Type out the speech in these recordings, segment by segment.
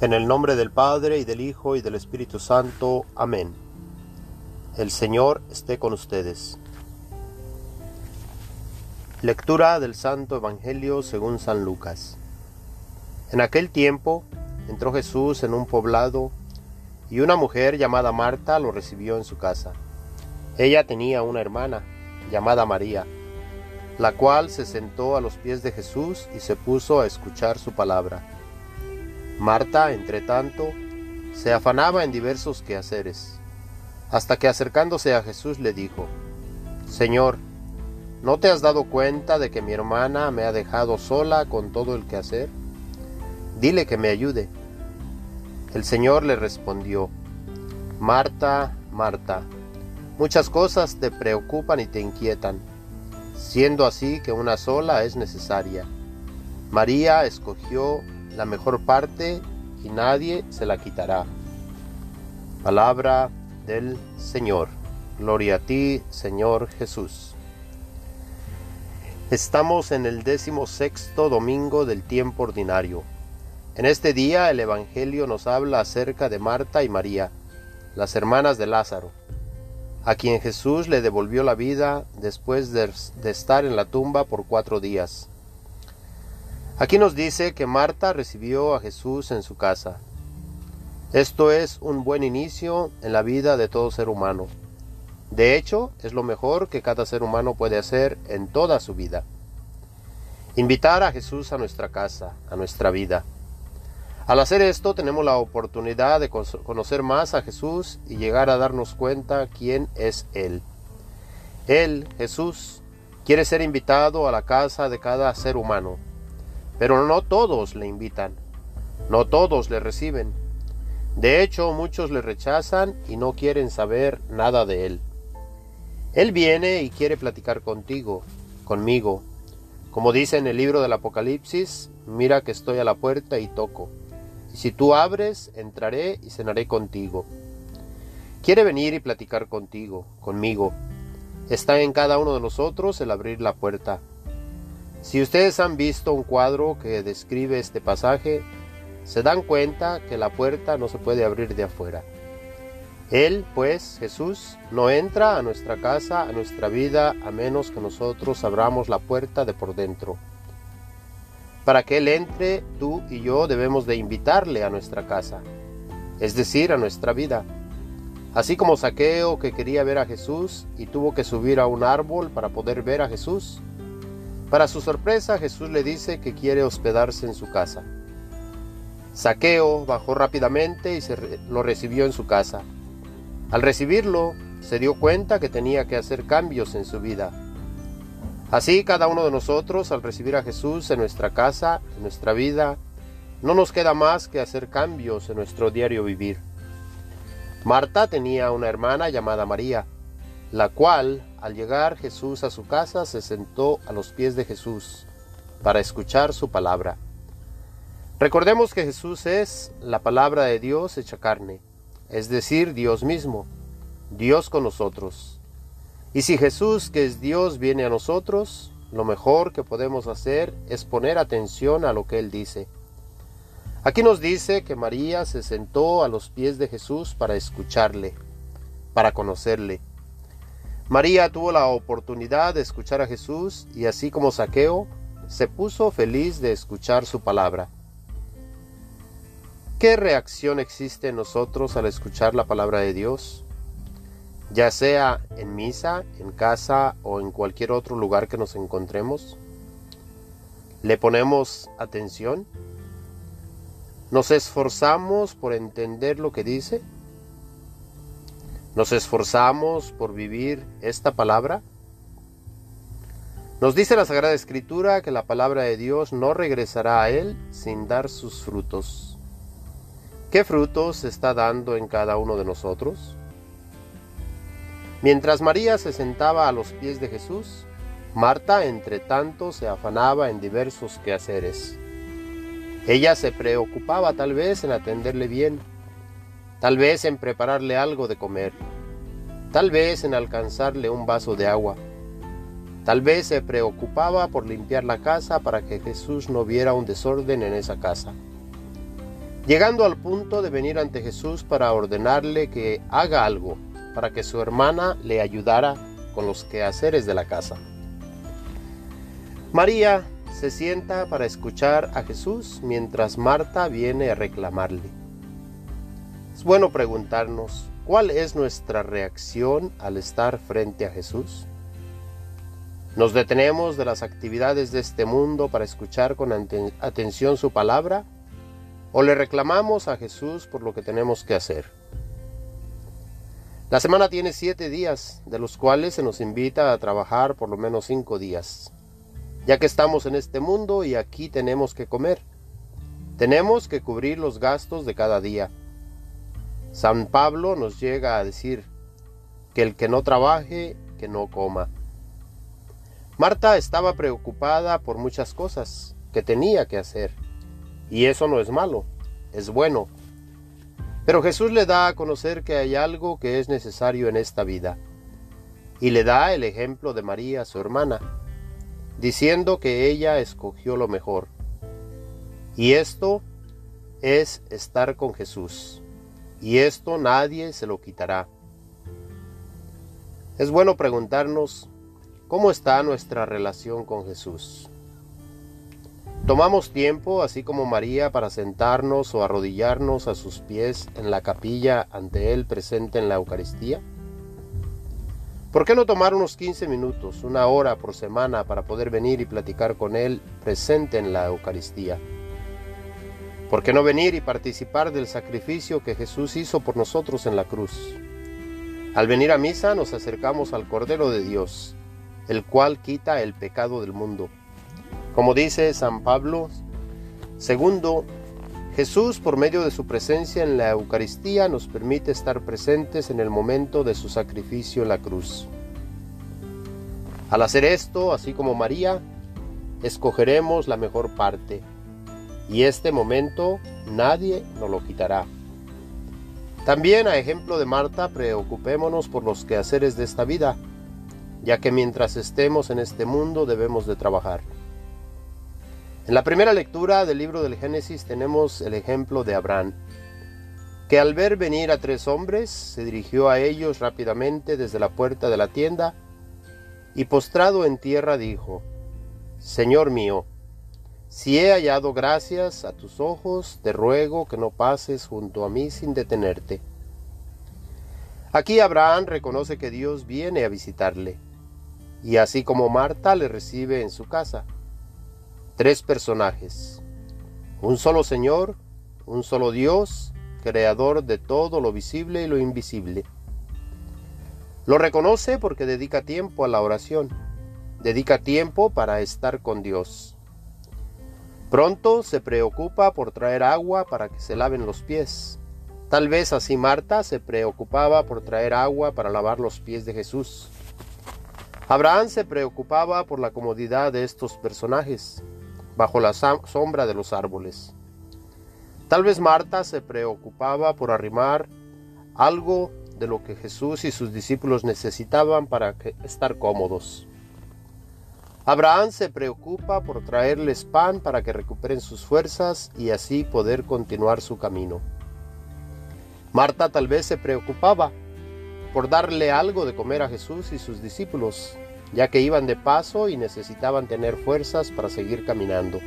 En el nombre del Padre y del Hijo y del Espíritu Santo. Amén. El Señor esté con ustedes. Lectura del Santo Evangelio según San Lucas. En aquel tiempo entró Jesús en un poblado y una mujer llamada Marta lo recibió en su casa. Ella tenía una hermana llamada María, la cual se sentó a los pies de Jesús y se puso a escuchar su palabra. Marta, entre tanto, se afanaba en diversos quehaceres, hasta que acercándose a Jesús le dijo, Señor, ¿no te has dado cuenta de que mi hermana me ha dejado sola con todo el quehacer? Dile que me ayude. El Señor le respondió, Marta, Marta, muchas cosas te preocupan y te inquietan, siendo así que una sola es necesaria. María escogió la mejor parte y nadie se la quitará. Palabra del Señor. Gloria a ti, Señor Jesús. Estamos en el décimo sexto domingo del tiempo ordinario. En este día el Evangelio nos habla acerca de Marta y María, las hermanas de Lázaro, a quien Jesús le devolvió la vida después de, de estar en la tumba por cuatro días. Aquí nos dice que Marta recibió a Jesús en su casa. Esto es un buen inicio en la vida de todo ser humano. De hecho, es lo mejor que cada ser humano puede hacer en toda su vida. Invitar a Jesús a nuestra casa, a nuestra vida. Al hacer esto tenemos la oportunidad de conocer más a Jesús y llegar a darnos cuenta quién es Él. Él, Jesús, quiere ser invitado a la casa de cada ser humano pero no todos le invitan, no todos le reciben. De hecho, muchos le rechazan y no quieren saber nada de él. Él viene y quiere platicar contigo, conmigo. Como dice en el libro del Apocalipsis, mira que estoy a la puerta y toco. Y si tú abres, entraré y cenaré contigo. Quiere venir y platicar contigo, conmigo. Está en cada uno de nosotros el abrir la puerta. Si ustedes han visto un cuadro que describe este pasaje, se dan cuenta que la puerta no se puede abrir de afuera. Él, pues, Jesús, no entra a nuestra casa, a nuestra vida, a menos que nosotros abramos la puerta de por dentro. Para que Él entre, tú y yo debemos de invitarle a nuestra casa, es decir, a nuestra vida. Así como Saqueo que quería ver a Jesús y tuvo que subir a un árbol para poder ver a Jesús, para su sorpresa, Jesús le dice que quiere hospedarse en su casa. Saqueo bajó rápidamente y se lo recibió en su casa. Al recibirlo, se dio cuenta que tenía que hacer cambios en su vida. Así cada uno de nosotros, al recibir a Jesús en nuestra casa, en nuestra vida, no nos queda más que hacer cambios en nuestro diario vivir. Marta tenía una hermana llamada María, la cual, al llegar Jesús a su casa, se sentó a los pies de Jesús para escuchar su palabra. Recordemos que Jesús es la palabra de Dios hecha carne, es decir, Dios mismo, Dios con nosotros. Y si Jesús, que es Dios, viene a nosotros, lo mejor que podemos hacer es poner atención a lo que Él dice. Aquí nos dice que María se sentó a los pies de Jesús para escucharle, para conocerle. María tuvo la oportunidad de escuchar a Jesús y así como Saqueo, se puso feliz de escuchar su palabra. ¿Qué reacción existe en nosotros al escuchar la palabra de Dios? Ya sea en misa, en casa o en cualquier otro lugar que nos encontremos. ¿Le ponemos atención? ¿Nos esforzamos por entender lo que dice? ¿Nos esforzamos por vivir esta palabra? Nos dice la Sagrada Escritura que la palabra de Dios no regresará a Él sin dar sus frutos. ¿Qué frutos está dando en cada uno de nosotros? Mientras María se sentaba a los pies de Jesús, Marta, entre tanto, se afanaba en diversos quehaceres. Ella se preocupaba tal vez en atenderle bien, tal vez en prepararle algo de comer, tal vez en alcanzarle un vaso de agua, tal vez se preocupaba por limpiar la casa para que Jesús no viera un desorden en esa casa. llegando al punto de venir ante Jesús para ordenarle que haga algo, para que su hermana le ayudara con los quehaceres de la casa. María se sienta para escuchar a Jesús mientras Marta viene a reclamarle. Es bueno preguntarnos cuál es nuestra reacción al estar frente a Jesús. ¿Nos detenemos de las actividades de este mundo para escuchar con atención su palabra? ¿O le reclamamos a Jesús por lo que tenemos que hacer? La semana tiene siete días, de los cuales se nos invita a trabajar por lo menos cinco días ya que estamos en este mundo y aquí tenemos que comer. Tenemos que cubrir los gastos de cada día. San Pablo nos llega a decir que el que no trabaje, que no coma. Marta estaba preocupada por muchas cosas que tenía que hacer, y eso no es malo, es bueno. Pero Jesús le da a conocer que hay algo que es necesario en esta vida, y le da el ejemplo de María, su hermana diciendo que ella escogió lo mejor. Y esto es estar con Jesús. Y esto nadie se lo quitará. Es bueno preguntarnos cómo está nuestra relación con Jesús. Tomamos tiempo, así como María, para sentarnos o arrodillarnos a sus pies en la capilla ante Él presente en la Eucaristía. ¿Por qué no tomar unos 15 minutos, una hora por semana para poder venir y platicar con Él presente en la Eucaristía? ¿Por qué no venir y participar del sacrificio que Jesús hizo por nosotros en la cruz? Al venir a misa nos acercamos al Cordero de Dios, el cual quita el pecado del mundo. Como dice San Pablo, segundo Jesús, por medio de su presencia en la Eucaristía, nos permite estar presentes en el momento de su sacrificio en la cruz. Al hacer esto, así como María, escogeremos la mejor parte, y este momento nadie nos lo quitará. También, a ejemplo de Marta, preocupémonos por los quehaceres de esta vida, ya que mientras estemos en este mundo debemos de trabajar. En la primera lectura del libro del Génesis tenemos el ejemplo de Abraham, que al ver venir a tres hombres se dirigió a ellos rápidamente desde la puerta de la tienda y postrado en tierra dijo, Señor mío, si he hallado gracias a tus ojos, te ruego que no pases junto a mí sin detenerte. Aquí Abraham reconoce que Dios viene a visitarle, y así como Marta le recibe en su casa tres personajes. Un solo Señor, un solo Dios, creador de todo lo visible y lo invisible. Lo reconoce porque dedica tiempo a la oración, dedica tiempo para estar con Dios. Pronto se preocupa por traer agua para que se laven los pies. Tal vez así Marta se preocupaba por traer agua para lavar los pies de Jesús. Abraham se preocupaba por la comodidad de estos personajes bajo la sombra de los árboles. Tal vez Marta se preocupaba por arrimar algo de lo que Jesús y sus discípulos necesitaban para estar cómodos. Abraham se preocupa por traerles pan para que recuperen sus fuerzas y así poder continuar su camino. Marta tal vez se preocupaba por darle algo de comer a Jesús y sus discípulos, ya que iban de paso y necesitaban tener fuerzas para seguir caminando.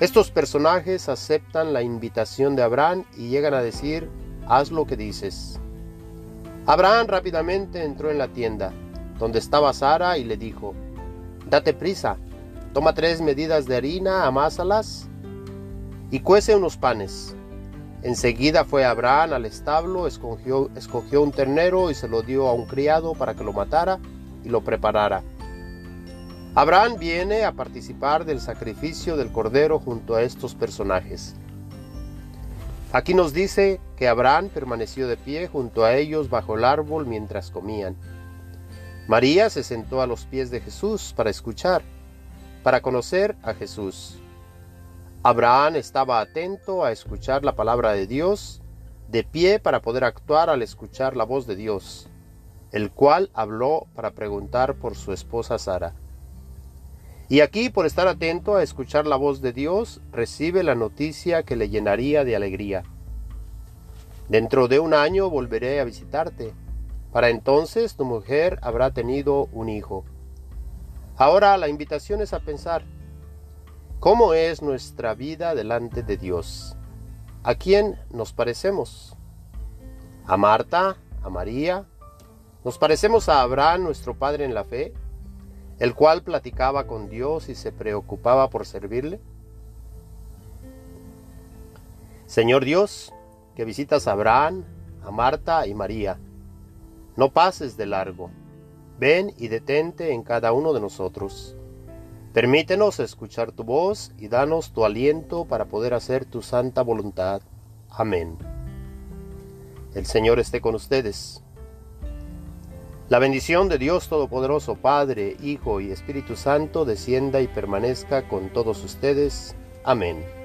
Estos personajes aceptan la invitación de Abraham y llegan a decir, haz lo que dices. Abraham rápidamente entró en la tienda, donde estaba Sara, y le dijo, date prisa, toma tres medidas de harina, amásalas y cuece unos panes. Enseguida fue Abraham al establo, escogió, escogió un ternero y se lo dio a un criado para que lo matara y lo preparara. Abraham viene a participar del sacrificio del Cordero junto a estos personajes. Aquí nos dice que Abraham permaneció de pie junto a ellos bajo el árbol mientras comían. María se sentó a los pies de Jesús para escuchar, para conocer a Jesús. Abraham estaba atento a escuchar la palabra de Dios, de pie para poder actuar al escuchar la voz de Dios el cual habló para preguntar por su esposa Sara. Y aquí, por estar atento a escuchar la voz de Dios, recibe la noticia que le llenaría de alegría. Dentro de un año volveré a visitarte. Para entonces tu mujer habrá tenido un hijo. Ahora la invitación es a pensar, ¿cómo es nuestra vida delante de Dios? ¿A quién nos parecemos? ¿A Marta? ¿A María? ¿Nos parecemos a Abraham, nuestro padre en la fe, el cual platicaba con Dios y se preocupaba por servirle? Señor Dios, que visitas a Abraham, a Marta y María, no pases de largo. Ven y detente en cada uno de nosotros. Permítenos escuchar tu voz y danos tu aliento para poder hacer tu santa voluntad. Amén. El Señor esté con ustedes. La bendición de Dios Todopoderoso, Padre, Hijo y Espíritu Santo, descienda y permanezca con todos ustedes. Amén.